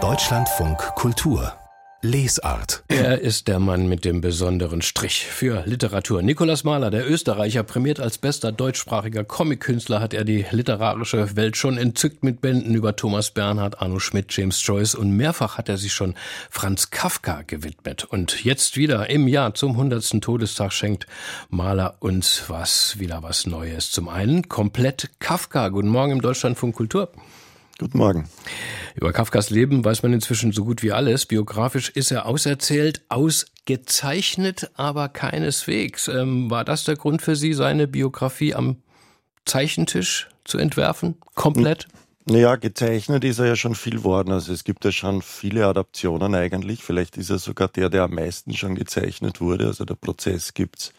Deutschlandfunk Kultur Lesart. Er ist der Mann mit dem besonderen Strich für Literatur. Nikolaus Mahler, der Österreicher, prämiert als bester deutschsprachiger Comic-Künstler, hat er die literarische Welt schon entzückt mit Bänden über Thomas Bernhard, Arno Schmidt, James Joyce und mehrfach hat er sich schon Franz Kafka gewidmet. Und jetzt wieder im Jahr zum 100. Todestag schenkt Mahler uns was, wieder was Neues. Zum einen komplett Kafka. Guten Morgen im Deutschlandfunk Kultur. Guten Morgen. Über Kafkas Leben weiß man inzwischen so gut wie alles. Biografisch ist er auserzählt, ausgezeichnet, aber keineswegs. Ähm, war das der Grund für Sie, seine Biografie am Zeichentisch zu entwerfen? Komplett? Naja, gezeichnet ist er ja schon viel worden. Also es gibt ja schon viele Adaptionen eigentlich. Vielleicht ist er sogar der, der am meisten schon gezeichnet wurde. Also der Prozess gibt's.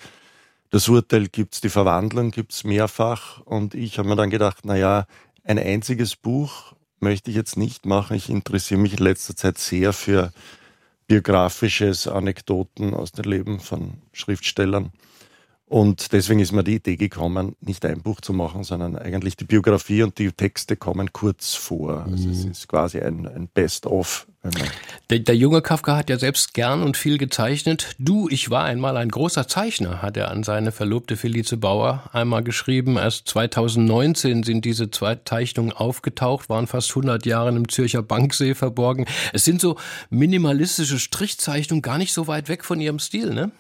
Das Urteil gibt's, die Verwandlung gibt's mehrfach. Und ich habe mir dann gedacht, naja, ein einziges Buch möchte ich jetzt nicht machen. Ich interessiere mich in letzter Zeit sehr für biografisches Anekdoten aus dem Leben von Schriftstellern. Und deswegen ist mir die Idee gekommen, nicht ein Buch zu machen, sondern eigentlich die Biografie und die Texte kommen kurz vor. Also mhm. es ist quasi ein, ein Best-of. Der, der, junge Kafka hat ja selbst gern und viel gezeichnet. Du, ich war einmal ein großer Zeichner, hat er an seine Verlobte Felice Bauer einmal geschrieben. Erst 2019 sind diese zwei Zeichnungen aufgetaucht, waren fast 100 Jahre im Zürcher Banksee verborgen. Es sind so minimalistische Strichzeichnungen, gar nicht so weit weg von ihrem Stil, ne?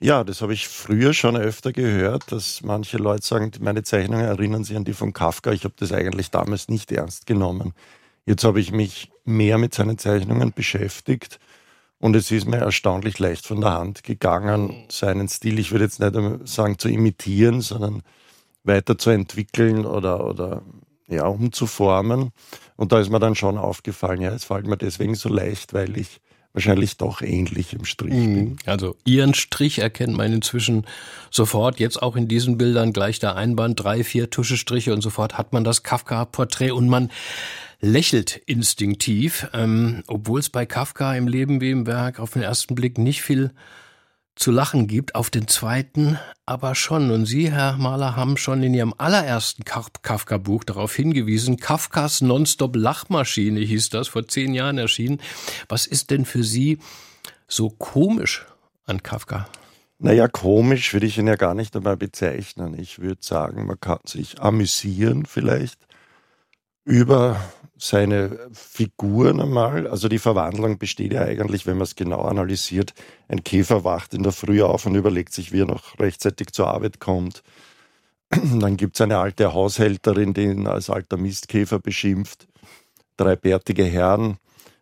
Ja, das habe ich früher schon öfter gehört, dass manche Leute sagen, meine Zeichnungen erinnern sich an die von Kafka. Ich habe das eigentlich damals nicht ernst genommen. Jetzt habe ich mich mehr mit seinen Zeichnungen beschäftigt und es ist mir erstaunlich leicht von der Hand gegangen, seinen Stil, ich würde jetzt nicht sagen zu imitieren, sondern weiterzuentwickeln oder, oder ja, umzuformen. Und da ist mir dann schon aufgefallen, ja, es fällt mir deswegen so leicht, weil ich wahrscheinlich doch ähnlich im Strich mhm. bin. Also Ihren Strich erkennt man inzwischen sofort, jetzt auch in diesen Bildern gleich der Einband, drei, vier Tuschestriche und sofort hat man das Kafka-Porträt und man lächelt instinktiv, ähm, obwohl es bei Kafka im Leben wie im Werk auf den ersten Blick nicht viel zu lachen gibt, auf den zweiten aber schon. Und Sie, Herr Mahler, haben schon in Ihrem allerersten Kafka-Buch darauf hingewiesen, Kafkas Nonstop-Lachmaschine hieß das, vor zehn Jahren erschienen. Was ist denn für Sie so komisch an Kafka? Naja, komisch würde ich ihn ja gar nicht einmal bezeichnen. Ich würde sagen, man kann sich amüsieren vielleicht über seine Figuren einmal. Also die Verwandlung besteht ja eigentlich, wenn man es genau analysiert, ein Käfer wacht in der Früh auf und überlegt sich, wie er noch rechtzeitig zur Arbeit kommt. Dann gibt es eine alte Haushälterin, die ihn als alter Mistkäfer beschimpft. Drei bärtige Herren.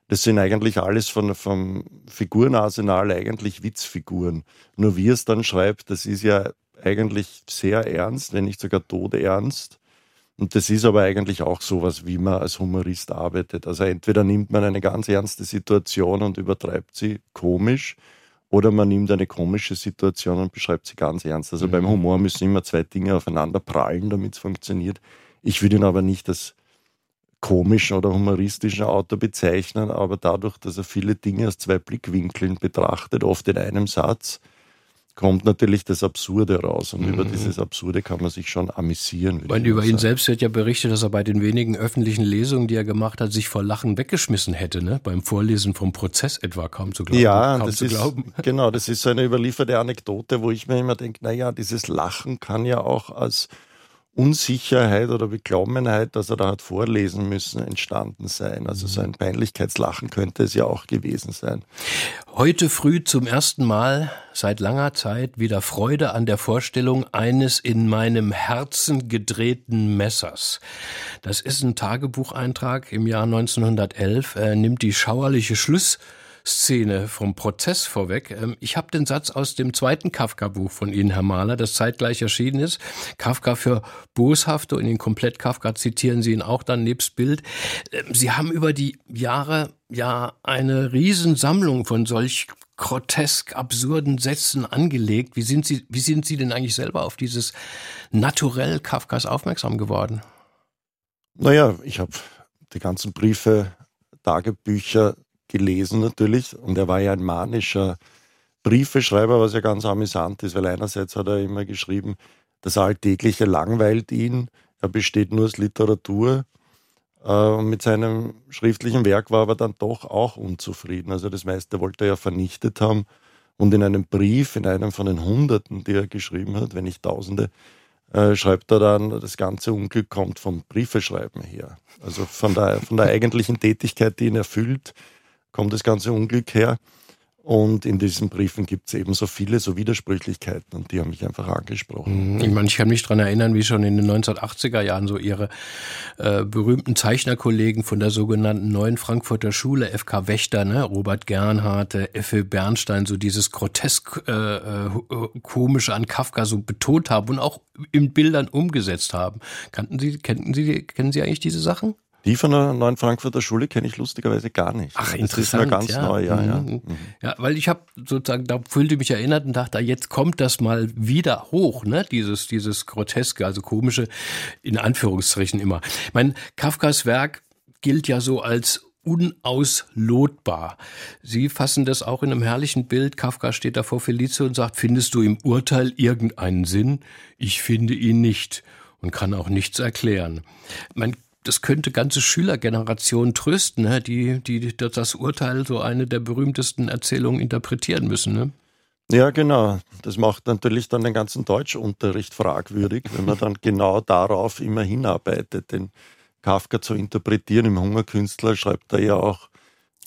Das sind eigentlich alles von, vom Figurenarsenal eigentlich Witzfiguren. Nur wie es dann schreibt, das ist ja eigentlich sehr ernst, wenn nicht sogar todernst. Und das ist aber eigentlich auch sowas, wie man als Humorist arbeitet. Also entweder nimmt man eine ganz ernste Situation und übertreibt sie komisch, oder man nimmt eine komische Situation und beschreibt sie ganz ernst. Also mhm. beim Humor müssen immer zwei Dinge aufeinander prallen, damit es funktioniert. Ich würde ihn aber nicht als komischen oder humoristischen Autor bezeichnen, aber dadurch, dass er viele Dinge aus zwei Blickwinkeln betrachtet, oft in einem Satz, kommt natürlich das Absurde raus. Und mhm. über dieses Absurde kann man sich schon amüsieren. Und über ihn selbst wird ja berichtet, dass er bei den wenigen öffentlichen Lesungen, die er gemacht hat, sich vor Lachen weggeschmissen hätte, ne? beim Vorlesen vom Prozess etwa kaum zu glauben. Ja, kaum das zu ist, glauben. genau, das ist so eine überlieferte Anekdote, wo ich mir immer denke, naja, dieses Lachen kann ja auch als Unsicherheit oder Beklommenheit, dass er da hat vorlesen müssen, entstanden sein. Also so ein Peinlichkeitslachen könnte es ja auch gewesen sein. Heute früh zum ersten Mal seit langer Zeit wieder Freude an der Vorstellung eines in meinem Herzen gedrehten Messers. Das ist ein Tagebucheintrag im Jahr 1911. Er nimmt die schauerliche Schluss Szene vom Prozess vorweg. Ähm, ich habe den Satz aus dem zweiten Kafka-Buch von Ihnen, Herr Mahler, das zeitgleich erschienen ist. Kafka für Boshafte und in komplett Kafka zitieren Sie ihn auch dann nebst Bild. Ähm, Sie haben über die Jahre ja eine Riesensammlung von solch grotesk absurden Sätzen angelegt. Wie sind Sie, wie sind Sie denn eigentlich selber auf dieses Naturell Kafkas aufmerksam geworden? Naja, ich habe die ganzen Briefe, Tagebücher gelesen natürlich und er war ja ein manischer Briefeschreiber, was ja ganz amüsant ist, weil einerseits hat er immer geschrieben, das Alltägliche langweilt ihn, er besteht nur aus Literatur. Äh, mit seinem schriftlichen Werk war er dann doch auch unzufrieden. Also das meiste wollte er ja vernichtet haben. Und in einem Brief, in einem von den Hunderten, die er geschrieben hat, wenn nicht Tausende, äh, schreibt er dann, das ganze Unglück kommt vom Briefeschreiben her. Also von der, von der eigentlichen Tätigkeit, die ihn erfüllt, kommt das ganze Unglück her. Und in diesen Briefen gibt es eben so viele so Widersprüchlichkeiten und die haben mich einfach angesprochen. Mhm. Ich meine, ich kann mich daran erinnern, wie schon in den 1980er Jahren so ihre äh, berühmten Zeichnerkollegen von der sogenannten Neuen Frankfurter Schule, FK Wächter, ne, Robert Gernhardt, Effe Bernstein, so dieses grotesk äh, äh, komische an Kafka so betont haben und auch in Bildern umgesetzt haben. Kannten Sie, kennen Sie, kennen Sie eigentlich diese Sachen? Die von der Neuen Frankfurter Schule kenne ich lustigerweise gar nicht. Ach, interessant. Das ist mir ganz ja. neu, ja, ja. Mhm. Ja, weil ich habe sozusagen, da fühlte mich erinnert und dachte, jetzt kommt das mal wieder hoch, ne? Dieses, dieses Groteske, also komische, in Anführungszeichen immer. Ich meine, Kafkas Werk gilt ja so als unauslotbar. Sie fassen das auch in einem herrlichen Bild. Kafka steht da vor Felice und sagt, findest du im Urteil irgendeinen Sinn? Ich finde ihn nicht und kann auch nichts erklären. Man das könnte ganze Schülergenerationen trösten, ne? die, die das Urteil so eine der berühmtesten Erzählungen interpretieren müssen. Ne? Ja, genau. Das macht natürlich dann den ganzen Deutschunterricht fragwürdig, wenn man dann genau darauf immer hinarbeitet, den Kafka zu interpretieren. Im Hungerkünstler schreibt er ja auch,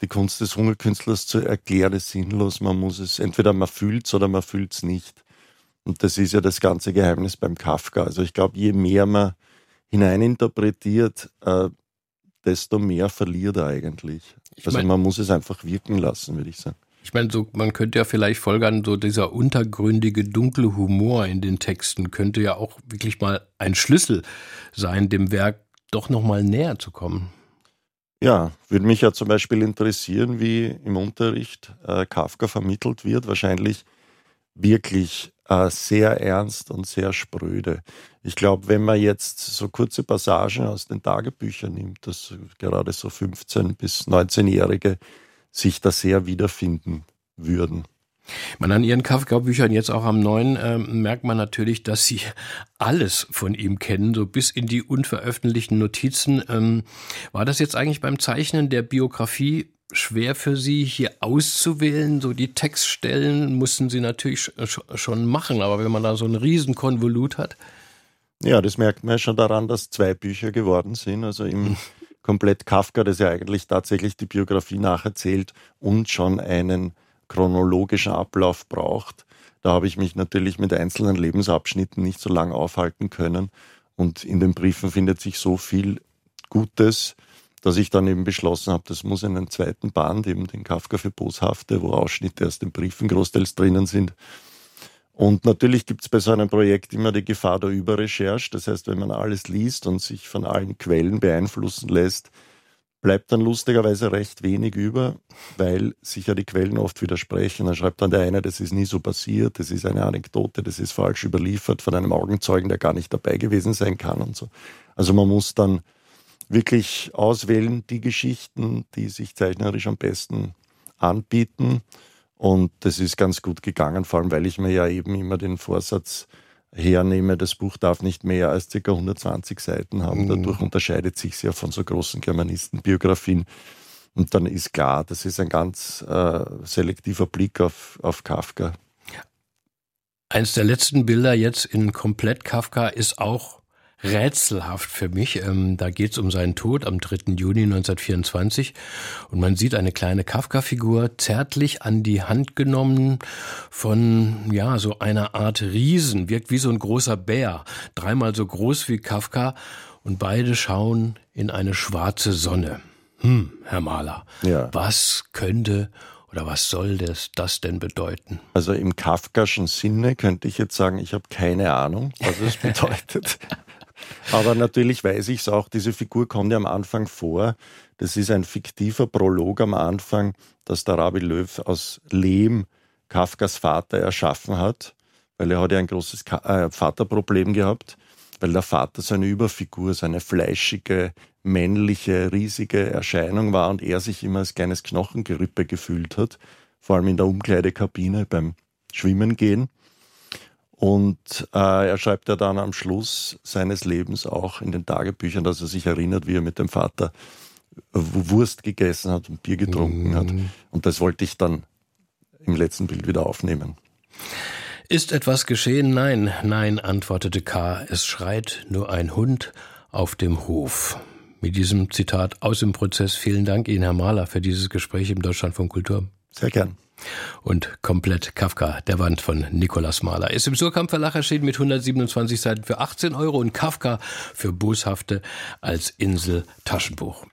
die Kunst des Hungerkünstlers zu erklären ist sinnlos. Man muss es, entweder man fühlt es oder man fühlt es nicht. Und das ist ja das ganze Geheimnis beim Kafka. Also ich glaube, je mehr man hineininterpretiert, äh, desto mehr verliert er eigentlich. Ich also man muss es einfach wirken lassen, würde ich sagen. Ich meine, so, man könnte ja vielleicht folgern, so dieser untergründige, dunkle Humor in den Texten könnte ja auch wirklich mal ein Schlüssel sein, dem Werk doch nochmal näher zu kommen. Ja, würde mich ja zum Beispiel interessieren, wie im Unterricht äh, Kafka vermittelt wird. Wahrscheinlich wirklich äh, sehr ernst und sehr spröde. Ich glaube, wenn man jetzt so kurze Passagen aus den Tagebüchern nimmt, dass gerade so 15- bis 19-Jährige sich da sehr wiederfinden würden. Man an Ihren Kafka-Büchern jetzt auch am neuen äh, merkt man natürlich, dass Sie alles von ihm kennen, so bis in die unveröffentlichten Notizen. Ähm, war das jetzt eigentlich beim Zeichnen der Biografie schwer für Sie, hier auszuwählen? So die Textstellen mussten Sie natürlich schon machen, aber wenn man da so ein Riesenkonvolut hat. Ja, das merkt man ja schon daran, dass zwei Bücher geworden sind. Also im komplett Kafka, das ja eigentlich tatsächlich die Biografie nacherzählt und schon einen chronologischen Ablauf braucht. Da habe ich mich natürlich mit einzelnen Lebensabschnitten nicht so lange aufhalten können. Und in den Briefen findet sich so viel Gutes, dass ich dann eben beschlossen habe, das muss in einem zweiten Band, eben den Kafka für Boshafte, wo Ausschnitte aus den Briefen großteils drinnen sind. Und natürlich gibt es bei so einem Projekt immer die Gefahr der Überrecherche. Das heißt, wenn man alles liest und sich von allen Quellen beeinflussen lässt, bleibt dann lustigerweise recht wenig über, weil sich ja die Quellen oft widersprechen. Dann schreibt dann der eine, das ist nie so passiert, das ist eine Anekdote, das ist falsch überliefert von einem Augenzeugen, der gar nicht dabei gewesen sein kann und so. Also man muss dann wirklich auswählen, die Geschichten, die sich zeichnerisch am besten anbieten. Und das ist ganz gut gegangen, vor allem weil ich mir ja eben immer den Vorsatz hernehme, das Buch darf nicht mehr als ca. 120 Seiten haben. Mhm. Dadurch unterscheidet sich es ja von so großen Germanistenbiografien. Und dann ist klar, das ist ein ganz äh, selektiver Blick auf, auf Kafka. Eins der letzten Bilder jetzt in komplett Kafka ist auch rätselhaft für mich. Ähm, da geht es um seinen Tod am 3. Juni 1924 und man sieht eine kleine Kafka-Figur zärtlich an die Hand genommen von ja so einer Art Riesen, wirkt wie so ein großer Bär, dreimal so groß wie Kafka und beide schauen in eine schwarze Sonne. Hm, Herr Mahler, ja. was könnte oder was soll das, das denn bedeuten? Also im kafkaschen Sinne könnte ich jetzt sagen, ich habe keine Ahnung, was es bedeutet. Aber natürlich weiß ich es auch, diese Figur kommt ja am Anfang vor. Das ist ein fiktiver Prolog am Anfang, dass der Rabbi Löw aus Lehm Kafkas Vater erschaffen hat, weil er hat ja ein großes äh, Vaterproblem gehabt, weil der Vater seine Überfigur, seine fleischige, männliche, riesige Erscheinung war und er sich immer als kleines Knochengerippe gefühlt hat, vor allem in der Umkleidekabine beim Schwimmen gehen. Und äh, er schreibt ja dann am Schluss seines Lebens auch in den Tagebüchern, dass er sich erinnert, wie er mit dem Vater Wurst gegessen hat und Bier getrunken mhm. hat. Und das wollte ich dann im letzten Bild wieder aufnehmen. Ist etwas geschehen? Nein, nein, antwortete K. Es schreit nur ein Hund auf dem Hof. Mit diesem Zitat aus dem Prozess vielen Dank Ihnen, Herr Mahler, für dieses Gespräch im Deutschlandfunk Kultur. Sehr gern. Und komplett Kafka, der Wand von Nikolaus Mahler. Ist im Surkamp Verlag erschienen mit 127 Seiten für 18 Euro und Kafka für Boshafte als Insel Taschenbuch.